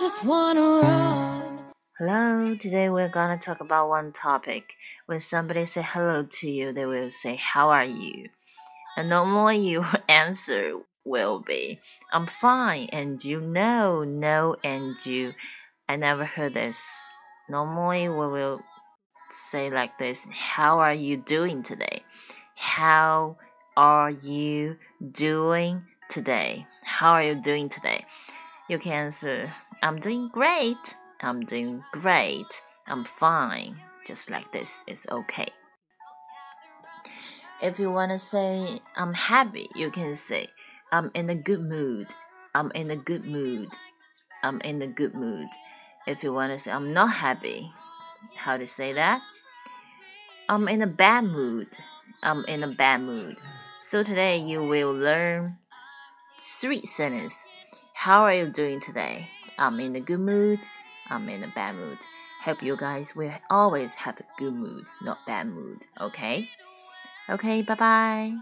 Just wanna run. Hello, today we're gonna talk about one topic. When somebody say hello to you, they will say, How are you? And normally your answer will be, I'm fine, and you know, no, and you. I never heard this. Normally we will say like this, How are you doing today? How are you doing today? How are you doing today? You can answer, I'm doing great. I'm doing great. I'm fine. Just like this is okay. If you want to say I'm happy, you can say I'm in a good mood. I'm in a good mood. I'm in a good mood. If you want to say I'm not happy, how to say that? I'm in a bad mood. I'm in a bad mood. So today you will learn three sentences. How are you doing today? I'm in a good mood. I'm in a bad mood. Hope you guys will always have a good mood, not bad mood. Okay? Okay, bye bye.